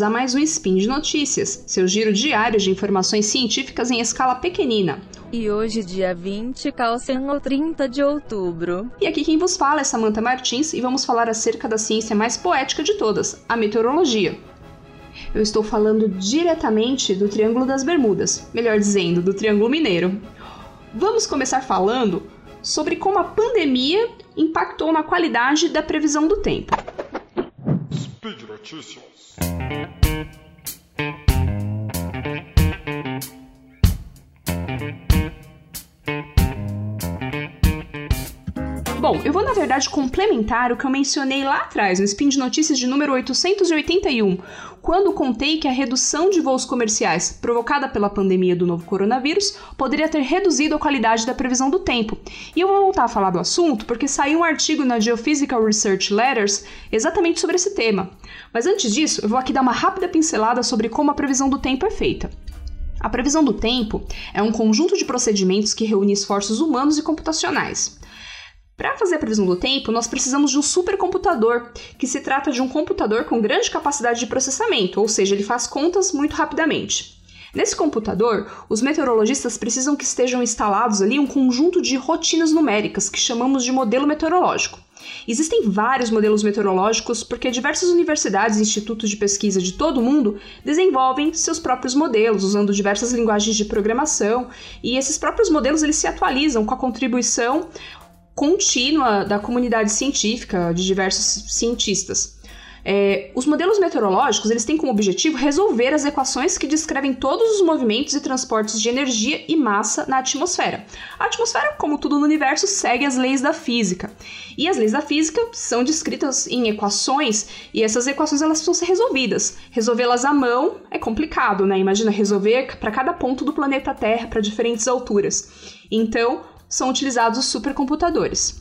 bem-vindos a mais um Spin de Notícias, seu giro diário de informações científicas em escala pequenina. E hoje, dia 20, calcem ou 30 de outubro. E aqui quem vos fala é Samantha Martins e vamos falar acerca da ciência mais poética de todas, a meteorologia. Eu estou falando diretamente do Triângulo das Bermudas, melhor dizendo, do Triângulo Mineiro. Vamos começar falando sobre como a pandemia impactou na qualidade da previsão do tempo. Speed Notícias. Bom, eu vou na verdade complementar o que eu mencionei lá atrás, no Spin de Notícias de número 881, quando contei que a redução de voos comerciais provocada pela pandemia do novo coronavírus poderia ter reduzido a qualidade da previsão do tempo. E eu vou voltar a falar do assunto porque saiu um artigo na Geophysical Research Letters exatamente sobre esse tema. Mas antes disso, eu vou aqui dar uma rápida pincelada sobre como a previsão do tempo é feita. A previsão do tempo é um conjunto de procedimentos que reúne esforços humanos e computacionais. Para fazer a previsão do tempo, nós precisamos de um supercomputador, que se trata de um computador com grande capacidade de processamento, ou seja, ele faz contas muito rapidamente. Nesse computador, os meteorologistas precisam que estejam instalados ali um conjunto de rotinas numéricas que chamamos de modelo meteorológico. Existem vários modelos meteorológicos porque diversas universidades e institutos de pesquisa de todo o mundo desenvolvem seus próprios modelos usando diversas linguagens de programação e esses próprios modelos eles se atualizam com a contribuição contínua da comunidade científica, de diversos cientistas. É, os modelos meteorológicos eles têm como objetivo resolver as equações que descrevem todos os movimentos e transportes de energia e massa na atmosfera. A atmosfera, como tudo no universo, segue as leis da física. E as leis da física são descritas em equações e essas equações elas precisam ser resolvidas. Resolvê-las à mão é complicado, né? Imagina resolver para cada ponto do planeta Terra para diferentes alturas. Então, são utilizados os supercomputadores.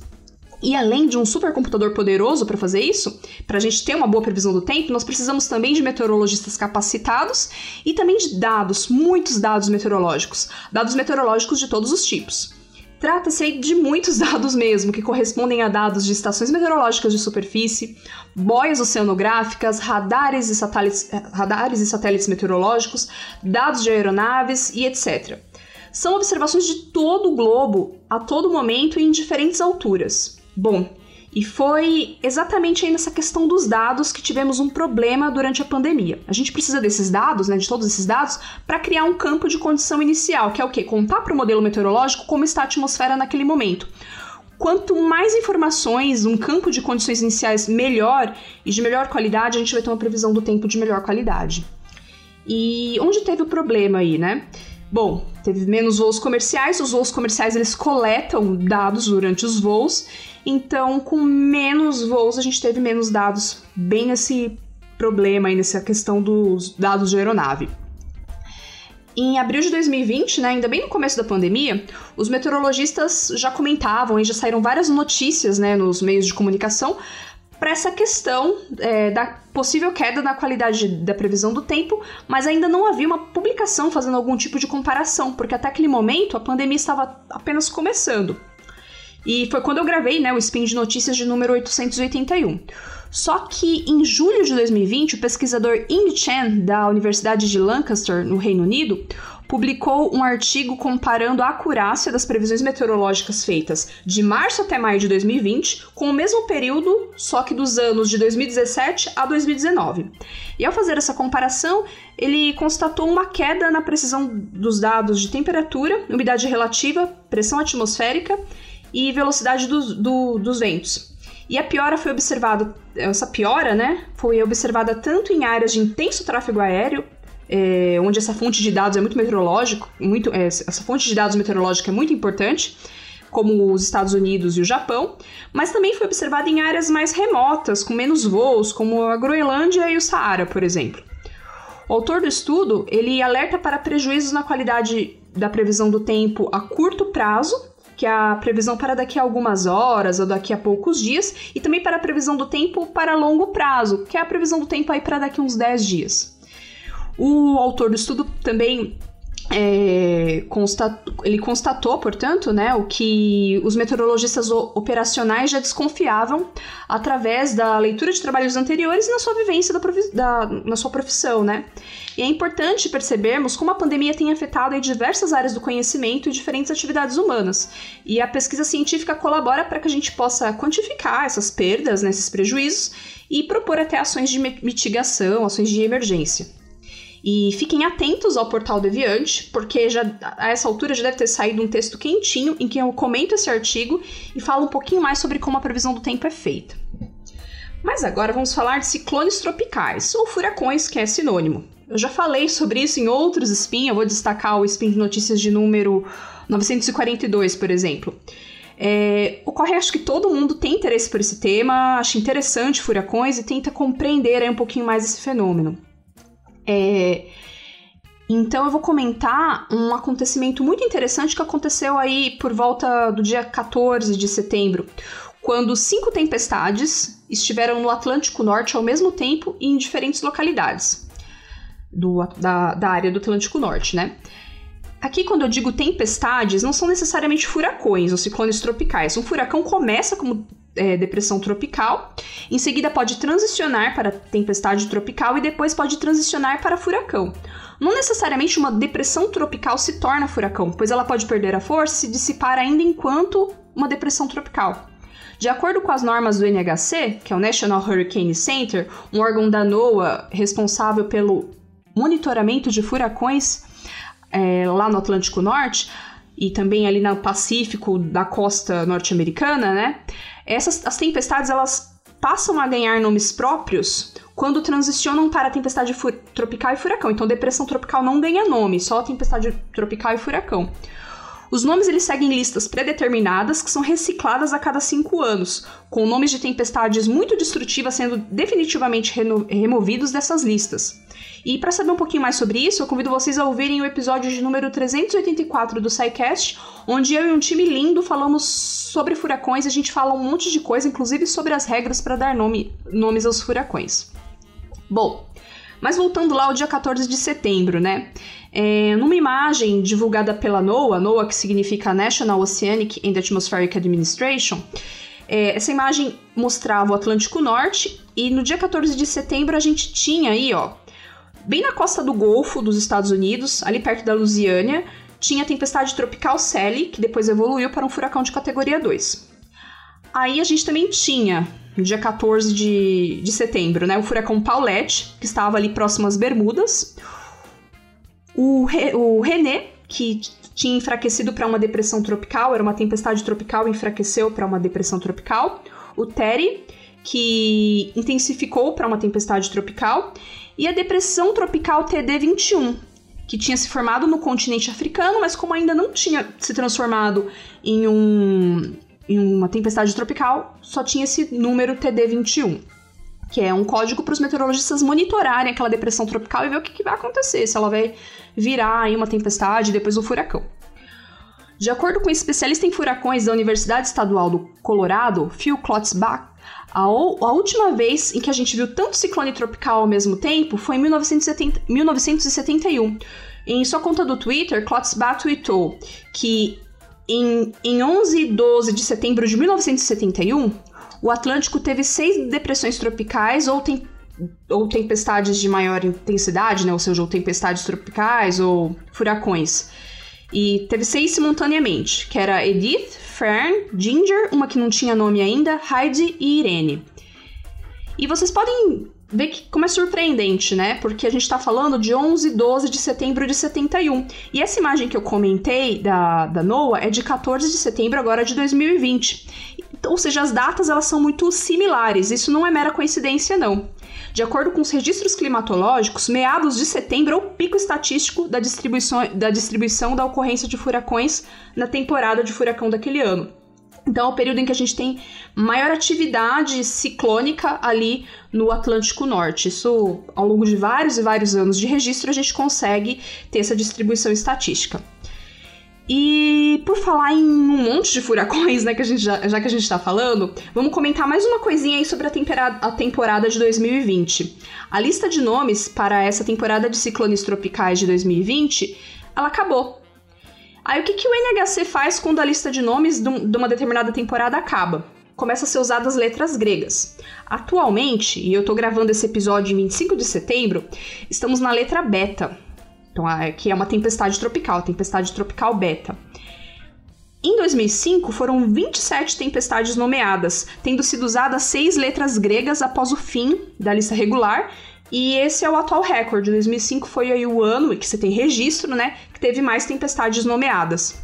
E além de um supercomputador poderoso para fazer isso, para a gente ter uma boa previsão do tempo, nós precisamos também de meteorologistas capacitados e também de dados, muitos dados meteorológicos, dados meteorológicos de todos os tipos. Trata-se de muitos dados mesmo, que correspondem a dados de estações meteorológicas de superfície, boias oceanográficas, radares e satélites, radares e satélites meteorológicos, dados de aeronaves e etc. São observações de todo o globo, a todo momento e em diferentes alturas. Bom, e foi exatamente aí nessa questão dos dados que tivemos um problema durante a pandemia. A gente precisa desses dados, né, de todos esses dados, para criar um campo de condição inicial, que é o quê? Contar para o modelo meteorológico como está a atmosfera naquele momento. Quanto mais informações, um campo de condições iniciais melhor e de melhor qualidade, a gente vai ter uma previsão do tempo de melhor qualidade. E onde teve o problema aí, né? Bom, teve menos voos comerciais, os voos comerciais eles coletam dados durante os voos, então com menos voos a gente teve menos dados, bem nesse problema aí, nessa questão dos dados de aeronave. Em abril de 2020, né, ainda bem no começo da pandemia, os meteorologistas já comentavam e já saíram várias notícias né, nos meios de comunicação para essa questão é, da possível queda na qualidade da previsão do tempo, mas ainda não havia uma publicação fazendo algum tipo de comparação, porque até aquele momento a pandemia estava apenas começando. E foi quando eu gravei né, o Spin de Notícias de número 881. Só que em julho de 2020, o pesquisador Ying Chen, da Universidade de Lancaster, no Reino Unido, publicou um artigo comparando a acurácia das previsões meteorológicas feitas de março até maio de 2020 com o mesmo período, só que dos anos de 2017 a 2019. E ao fazer essa comparação, ele constatou uma queda na precisão dos dados de temperatura, umidade relativa, pressão atmosférica e velocidade do, do, dos ventos. E a piora foi observada, essa piora, né, foi observada tanto em áreas de intenso tráfego aéreo, é, onde essa fonte de dados é muito meteorológico, muito, é, essa fonte de dados meteorológica é muito importante, como os Estados Unidos e o Japão, mas também foi observada em áreas mais remotas, com menos voos, como a Groenlândia e o Saara, por exemplo. O autor do estudo, ele alerta para prejuízos na qualidade da previsão do tempo a curto prazo, que é a previsão para daqui a algumas horas ou daqui a poucos dias, e também para a previsão do tempo para longo prazo, que é a previsão do tempo aí para daqui a uns 10 dias. O autor do estudo também é, ele constatou, portanto, né, o que os meteorologistas operacionais já desconfiavam através da leitura de trabalhos anteriores e na sua vivência da, da, na sua profissão, né? E é importante percebermos como a pandemia tem afetado diversas áreas do conhecimento e diferentes atividades humanas. E a pesquisa científica colabora para que a gente possa quantificar essas perdas, né, esses prejuízos, e propor até ações de mitigação, ações de emergência. E fiquem atentos ao portal Deviante, porque já a essa altura já deve ter saído um texto quentinho em que eu comento esse artigo e falo um pouquinho mais sobre como a previsão do tempo é feita. Mas agora vamos falar de ciclones tropicais, ou furacões, que é sinônimo. Eu já falei sobre isso em outros spin, eu vou destacar o spin de notícias de número 942, por exemplo. É, ocorre, acho que todo mundo tem interesse por esse tema, acha interessante furacões e tenta compreender aí, um pouquinho mais esse fenômeno. É, então eu vou comentar um acontecimento muito interessante que aconteceu aí por volta do dia 14 de setembro, quando cinco tempestades estiveram no Atlântico Norte ao mesmo tempo e em diferentes localidades do, da, da área do Atlântico Norte, né? Aqui, quando eu digo tempestades, não são necessariamente furacões ou ciclones tropicais. Um furacão começa como é, depressão tropical, em seguida pode transicionar para tempestade tropical e depois pode transicionar para furacão. Não necessariamente uma depressão tropical se torna furacão, pois ela pode perder a força e se dissipar ainda enquanto uma depressão tropical. De acordo com as normas do NHC, que é o National Hurricane Center, um órgão da NOAA responsável pelo monitoramento de furacões é, lá no Atlântico Norte e também ali no Pacífico da costa norte-americana, né? Essas as tempestades elas passam a ganhar nomes próprios quando transicionam para tempestade tropical e furacão. Então, depressão tropical não ganha nome, só tempestade tropical e furacão. Os nomes eles seguem listas predeterminadas que são recicladas a cada cinco anos, com nomes de tempestades muito destrutivas sendo definitivamente removidos dessas listas. E para saber um pouquinho mais sobre isso, eu convido vocês a ouvirem o episódio de número 384 do SciCast, onde eu e um time lindo falamos sobre furacões e a gente fala um monte de coisa, inclusive sobre as regras para dar nome, nomes aos furacões. Bom, mas voltando lá ao dia 14 de setembro, né? É, numa imagem divulgada pela NOAA, NOAA que significa National Oceanic and Atmospheric Administration, é, essa imagem mostrava o Atlântico Norte e no dia 14 de setembro a gente tinha aí, ó, bem na costa do Golfo dos Estados Unidos, ali perto da Louisiana, tinha a tempestade tropical Sally, que depois evoluiu para um furacão de categoria 2. Aí a gente também tinha, no dia 14 de, de setembro, né, o furacão Paulette, que estava ali próximo às Bermudas, o, Re, o René, que tinha enfraquecido para uma depressão tropical, era uma tempestade tropical enfraqueceu para uma depressão tropical. O Terry, que intensificou para uma tempestade tropical. E a depressão tropical TD21, que tinha se formado no continente africano, mas como ainda não tinha se transformado em, um, em uma tempestade tropical, só tinha esse número TD21 que é um código para os meteorologistas monitorarem aquela depressão tropical e ver o que, que, vai acontecer, se ela vai virar aí uma tempestade e depois um furacão. De acordo com um especialista em furacões da Universidade Estadual do Colorado, Phil Klotzbach, a, a, última vez em que a gente viu tanto ciclone tropical ao mesmo tempo foi em 1970, 1971. Em sua conta do Twitter, Klotzbach tweetou que em, em 11 e 12 de setembro de 1971, o Atlântico teve seis depressões tropicais ou, tem, ou tempestades de maior intensidade, né? ou seja, ou tempestades tropicais ou furacões. E teve seis simultaneamente, que era Edith, Fern, Ginger, uma que não tinha nome ainda, Heidi e Irene. E vocês podem ver que, como é surpreendente, né? Porque a gente está falando de 11 e 12 de setembro de 71. E essa imagem que eu comentei da, da NOAA é de 14 de setembro agora de 2020. Ou seja, as datas elas são muito similares. Isso não é mera coincidência, não. De acordo com os registros climatológicos, meados de setembro é o pico estatístico da distribuição, da distribuição da ocorrência de furacões na temporada de furacão daquele ano. Então, é o período em que a gente tem maior atividade ciclônica ali no Atlântico Norte. Isso, ao longo de vários e vários anos de registro, a gente consegue ter essa distribuição estatística. E por falar em um monte de furacões, né, que a gente já, já que a gente tá falando, vamos comentar mais uma coisinha aí sobre a, a temporada de 2020. A lista de nomes para essa temporada de ciclones tropicais de 2020 ela acabou. Aí o que, que o NHC faz quando a lista de nomes de uma determinada temporada acaba? Começa a ser usadas letras gregas. Atualmente, e eu tô gravando esse episódio em 25 de setembro, estamos na letra beta. Então, que é uma tempestade tropical, tempestade tropical beta. Em 2005, foram 27 tempestades nomeadas, tendo sido usadas seis letras gregas após o fim da lista regular, e esse é o atual recorde. 2005 foi aí o ano que você tem registro, né, que teve mais tempestades nomeadas.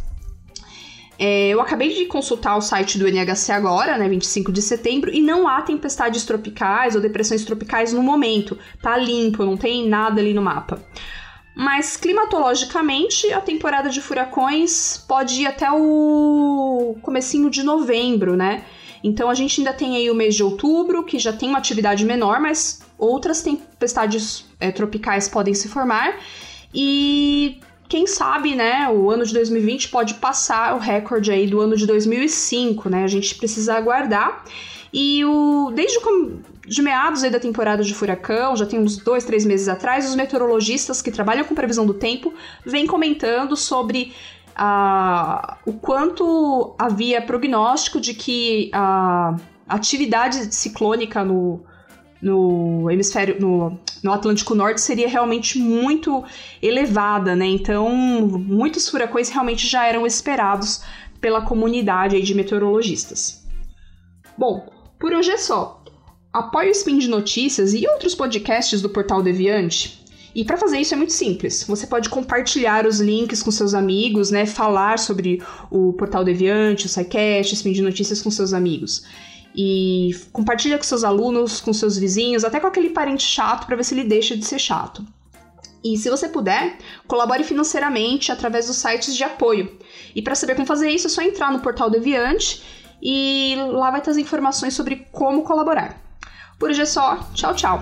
É, eu acabei de consultar o site do NHC agora, né, 25 de setembro, e não há tempestades tropicais ou depressões tropicais no momento. Tá limpo, não tem nada ali no mapa. Mas climatologicamente, a temporada de furacões pode ir até o comecinho de novembro, né? Então a gente ainda tem aí o mês de outubro, que já tem uma atividade menor, mas outras tempestades é, tropicais podem se formar. E quem sabe, né, o ano de 2020 pode passar o recorde aí do ano de 2005, né? A gente precisa aguardar. E o desde de meados aí da temporada de furacão, já tem uns dois, três meses atrás, os meteorologistas que trabalham com previsão do tempo vêm comentando sobre o quanto havia prognóstico de que a atividade ciclônica no, no hemisfério, no, no Atlântico Norte seria realmente muito elevada, né? Então, muitos furacões realmente já eram esperados pela comunidade de meteorologistas. Bom, por hoje é só. Apoie o Spin de Notícias e outros podcasts do Portal Deviante. E para fazer isso é muito simples. Você pode compartilhar os links com seus amigos, né? Falar sobre o Portal Deviante, o SciCast, o Spin de Notícias com seus amigos. E compartilha com seus alunos, com seus vizinhos, até com aquele parente chato para ver se ele deixa de ser chato. E se você puder, colabore financeiramente através dos sites de apoio. E para saber como fazer isso, é só entrar no Portal Deviante e lá vai ter as informações sobre como colaborar. Por hoje é só. Tchau, tchau.